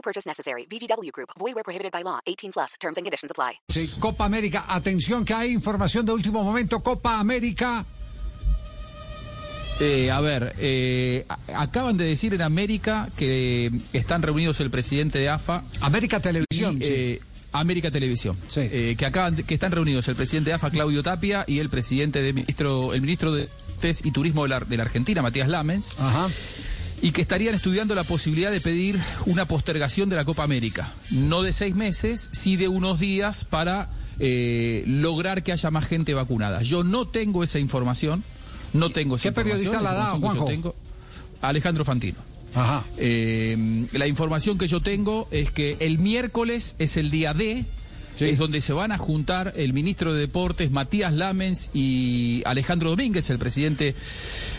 No purchase necessary. VGW Group. Void where prohibited by law. 18 plus. Terms and conditions apply. Sí, Copa América. Atención que hay información de último momento. Copa América. Eh, a ver, eh, acaban de decir en América que están reunidos el presidente de AFA América y Televisión. sí. eh, América Televisión, Sí. Eh, que acaban de- que están reunidos el presidente de AFA Claudio Tapia y el presidente de ministro el ministro de y Turismo de la, de la Argentina Matías Lamens Ajá. Y que estarían estudiando la posibilidad de pedir una postergación de la Copa América, no de seis meses, sí de unos días para eh, lograr que haya más gente vacunada. Yo no tengo esa información, no tengo esa ¿Qué información, periodista la da, información que yo Juanjo? tengo- Alejandro Fantino. Ajá. Eh, la información que yo tengo es que el miércoles es el día D, Sí. es donde se van a juntar el ministro de Deportes Matías Lamens y Alejandro Domínguez, el presidente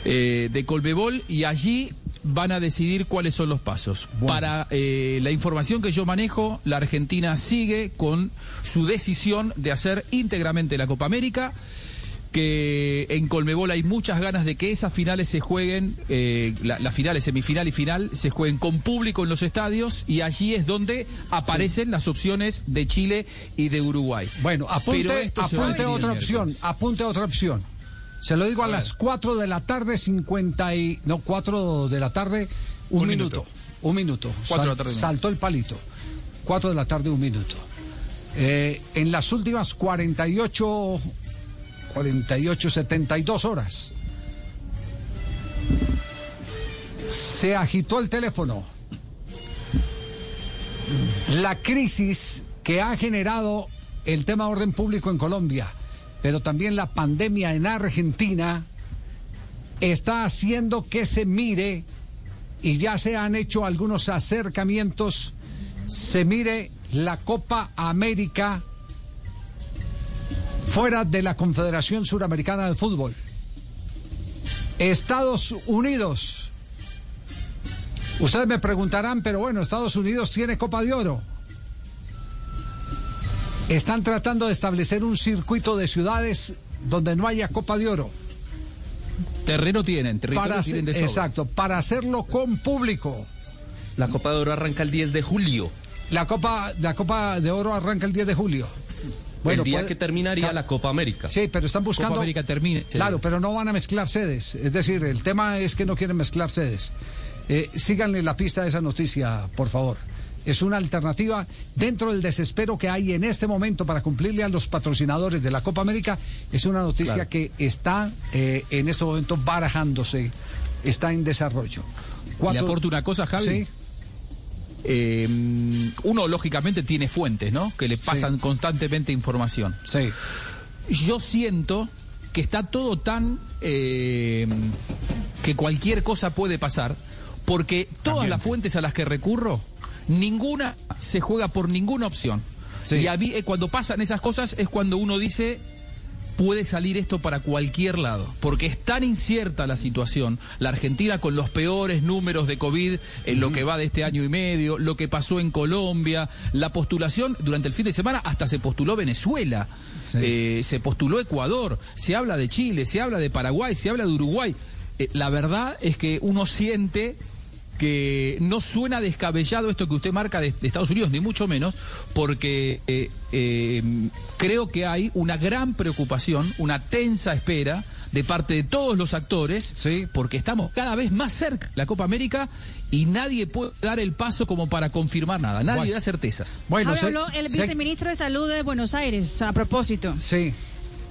eh, de Colbebol, y allí van a decidir cuáles son los pasos. Para eh, la información que yo manejo, la Argentina sigue con su decisión de hacer íntegramente la Copa América que en Colmebol hay muchas ganas de que esas finales se jueguen, eh, la- las finales, semifinal y final, se jueguen con público en los estadios y allí es donde aparecen las opciones de Chile y de Uruguay. Bueno, apunte, apunte otra opción. Apunte otra opción. Se lo digo a, las 4 de la tarde, 50 y. No, 4 de la tarde, un, Un minuto. minuto. Un minuto. Cuatro de la tarde, un saltó el palito. 4 de la tarde, un minuto. Eh, en las últimas 48. 48, 72 horas. Se agitó el teléfono. La crisis que ha generado el tema orden público en Colombia, pero también la pandemia en Argentina, está haciendo que se mire, y ya se han hecho algunos acercamientos, se mire la Copa América fuera de la Confederación Suramericana de Fútbol. Estados Unidos. Ustedes me preguntarán, pero bueno, Estados Unidos tiene Copa de Oro. Están tratando de establecer un circuito de ciudades donde no haya Copa de Oro. Terreno tienen, territorio Para tienen de sobra. exacto, para hacerlo con público. La Copa de Oro arranca el 10 de julio. La Copa, la Copa de Oro arranca el 10 de julio. El día puede- que terminaría Claro. la Copa América. Sí, pero están buscando. Copa América termine. Claro, pero no van a mezclar sedes. Es decir, el tema es que no quieren mezclar sedes. Eh, síganle la pista de esa noticia, por favor. Es una alternativa dentro del desespero que hay en este momento para cumplirle a los patrocinadores de la Copa América. Es una noticia Claro. que está eh, en este momento barajándose, está en desarrollo. Le Cuatro- aporto una cosa, Javi. Sí. Eh, uno, lógicamente, tiene fuentes, ¿no? Que le pasan constantemente información. Sí. Yo siento que está todo tan eh, que cualquier cosa puede pasar, porque todas las fuentes a las que recurro, ninguna se juega por ninguna opción. Sí. Y a mí, eh, cuando pasan esas cosas es cuando uno dice puede salir esto para cualquier lado, porque es tan incierta la situación, la Argentina con los peores números de COVID en lo que va de este año y medio, lo que pasó en Colombia, la postulación durante el fin de semana hasta se postuló Venezuela, Sí. eh, se postuló Ecuador, se habla de Chile, se habla de Paraguay, se habla de Uruguay. Eh, la verdad es que uno siente que no suena descabellado esto que usted marca de, de Estados Unidos, ni mucho menos, porque eh, eh, creo que hay una gran preocupación, una tensa espera de parte de todos los actores, Sí. porque estamos cada vez más cerca de la Copa América y nadie puede dar el paso como para confirmar nada, nadie Bueno. da certezas. Bueno, Javi, se- habló el se- viceministro de Salud de Buenos Aires a propósito. Sí.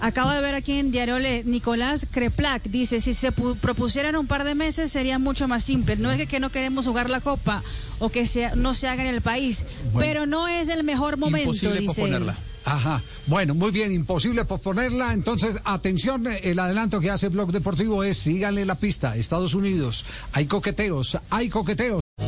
Acabo de ver aquí en Diario Le, Nicolás Creplac dice, si se pu- propusieran un par de meses sería mucho más simple. No es que, que no queremos jugar la Copa o que sea, no se haga en el país, pero no es el mejor momento, Imposible dice posponerla. Ajá. Bueno, muy bien, imposible posponerla. Entonces, atención, el adelanto que hace Blog Deportivo es síganle la pista. Estados Unidos, hay coqueteos, hay coqueteos.